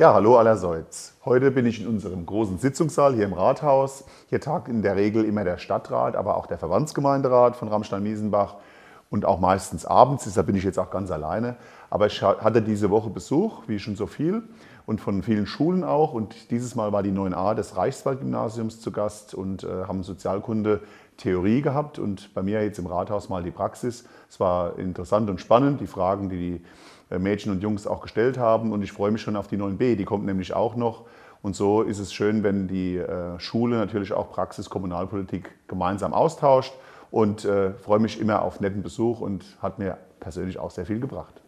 Ja, hallo allerseits. Heute bin ich in unserem großen Sitzungssaal hier im Rathaus. Hier tagt in der Regel immer der Stadtrat, aber auch der Verbandsgemeinderat von Ramstein-Miesenbach und auch meistens abends. Deshalb bin ich jetzt auch ganz alleine. Aber ich hatte diese Woche Besuch, wie schon so viel, und von vielen Schulen auch. Und dieses Mal war die 9a des Reichswaldgymnasiums zu Gast und äh, haben Sozialkunde Theorie gehabt und bei mir jetzt im Rathaus mal die Praxis. Es war interessant und spannend, die Fragen, die die äh, Mädchen und Jungs auch gestellt haben. Und ich freue mich schon auf die 9b, die kommt nämlich auch noch. Und so ist es schön, wenn die äh, Schule natürlich auch Praxis, Kommunalpolitik gemeinsam austauscht. Und äh, freue mich immer auf netten Besuch und hat mir persönlich auch sehr viel gebracht.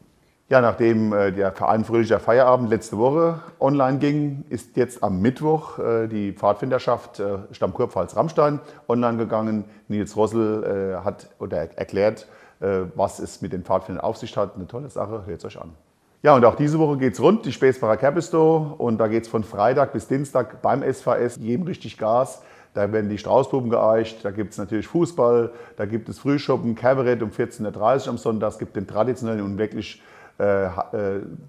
Ja, nachdem äh, der Verein Fröhlicher Feierabend letzte Woche online ging, ist jetzt am Mittwoch äh, die Pfadfinderschaft äh, Stammkurpfalz-Rammstein online gegangen. Nils Rossel hat oder erklärt, was es mit den Pfadfindern auf sich hat. Eine tolle Sache, hört es euch an. Ja, und auch diese Woche geht es rund, die Späßbacher Kerpisto. Und da geht es von Freitag bis Dienstag beim SVS jedem richtig Gas. Da werden die Straußbuben geeicht, da gibt es natürlich Fußball, da gibt es Frühschoppen, Kabarett um 14.30 Uhr am Sonntag. Es gibt den traditionellen und wirklich äh, äh,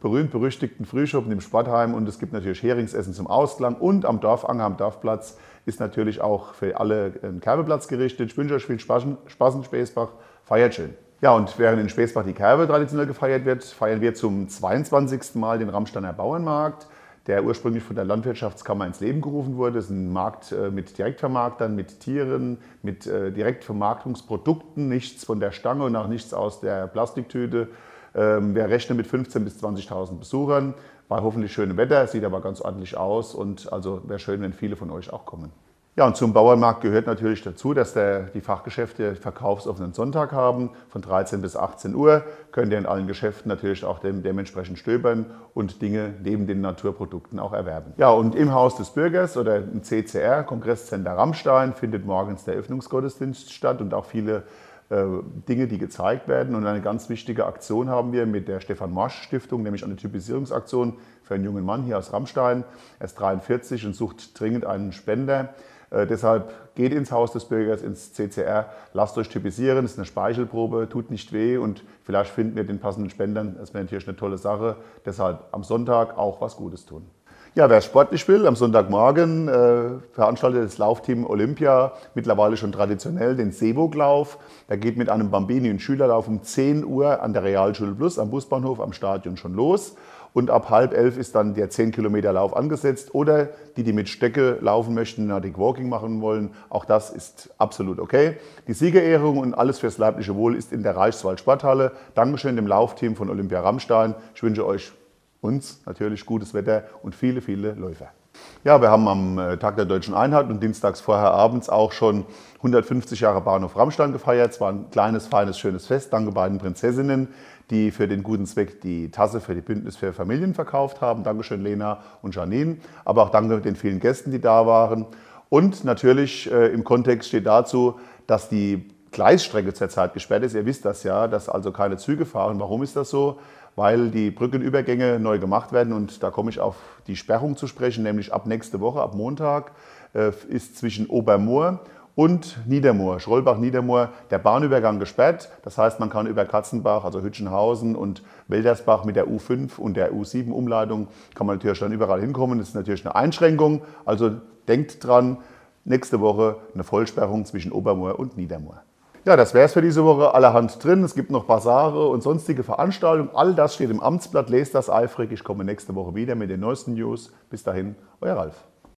berühmt-berüchtigten Frühschoppen im Sportheim und es gibt natürlich Heringsessen zum Ausklang und am Dorfanger, am Dorfplatz ist natürlich auch für alle ein Kerbeplatz gerichtet. Ich wünsche euch viel Spaß, Spaß in Späßbach, feiert schön. Ja, und während in Späßbach die Kerbe traditionell gefeiert wird, feiern wir zum 22. Mal den Ramsteiner Bauernmarkt, der ursprünglich von der Landwirtschaftskammer ins Leben gerufen wurde. Das ist ein Markt äh, mit Direktvermarktern, mit Tieren, mit Direktvermarktungsprodukten, nichts von der Stange und auch nichts aus der Plastiktüte. Ähm, wir rechnen mit 15.000 bis 20.000 Besuchern. War hoffentlich schönes Wetter, sieht aber ganz ordentlich aus und also wäre schön, wenn viele von euch auch kommen. Ja, und zum Bauernmarkt gehört natürlich dazu, dass der, die Fachgeschäfte verkaufsoffenen Sonntag haben. Von 13 bis 18 Uhr könnt ihr in allen Geschäften natürlich auch dem, dementsprechend stöbern und Dinge neben den Naturprodukten auch erwerben. Ja, und im Haus des Bürgers oder im CCR, Kongresscenter Rammstein, findet morgens der Öffnungsgottesdienst statt und auch viele äh, Dinge, die gezeigt werden. Und eine ganz wichtige Aktion haben wir mit der Stefan Marsch Stiftung, nämlich eine Typisierungsaktion für einen jungen Mann hier aus Rammstein. Er ist 43 und sucht dringend einen Spender. Äh, deshalb geht ins Haus des Bürgers, ins CCR, lasst euch typisieren, ist eine Speichelprobe, tut nicht weh und vielleicht finden wir den passenden Spendern. Das wäre natürlich eine tolle Sache. Deshalb am Sonntag auch was Gutes tun. Ja, wer sportlich will, am Sonntagmorgen äh, veranstaltet das Laufteam Olympia mittlerweile schon traditionell den Seeboglauf. Der geht mit einem Bambini- und Schülerlauf um 10 Uhr an der Realschule Plus am Busbahnhof am Stadion schon los. Und ab halb elf ist dann der 10 Kilometer Lauf angesetzt. Oder die, die mit Stöcke laufen möchten, Nordic Walking machen wollen, auch das ist absolut okay. Die Siegerehrung und alles fürs leibliche Wohl ist in der Reichswald Sporthalle. Dankeschön dem Laufteam von Olympia Rammstein. Ich wünsche euch uns natürlich gutes Wetter und viele, viele Läufer. Ja, wir haben am äh, Tag der Deutschen Einheit und dienstags vorher abends auch schon 150 Jahre Bahnhof Rammstein gefeiert. Es war ein kleines, feines, schönes Fest. Danke beiden Prinzessinnen, die für den guten Zweck die Tasse für die Bündnis für Familien verkauft haben. Dankeschön Lena und Janine. Aber auch danke den vielen Gästen, die da waren. Und natürlich äh, im Kontext steht dazu, dass die Gleisstrecke zurzeit gesperrt ist. Ihr wisst das ja, dass also keine Züge fahren. Warum ist das so? weil die Brückenübergänge neu gemacht werden und da komme ich auf die Sperrung zu sprechen, nämlich ab nächste Woche, ab Montag, äh, ist zwischen Obermoor und Niedermoor, Schrollbach-Niedermoor, der Bahnübergang gesperrt. Das heißt, man kann über Katzenbach, also Hütchenhausen und Weldersbach mit der U5 und der U7-Umleitung, kann man natürlich dann überall hinkommen. Das ist natürlich eine Einschränkung. Also denkt dran, nächste Woche eine Vollsperrung zwischen Obermoor und Niedermoor. Ja, das wäre es für diese Woche. Allerhand drin. Es gibt noch Basare und sonstige Veranstaltungen. All das steht im Amtsblatt. Lest das eifrig. Ich komme nächste Woche wieder mit den neuesten News. Bis dahin, euer Ralf.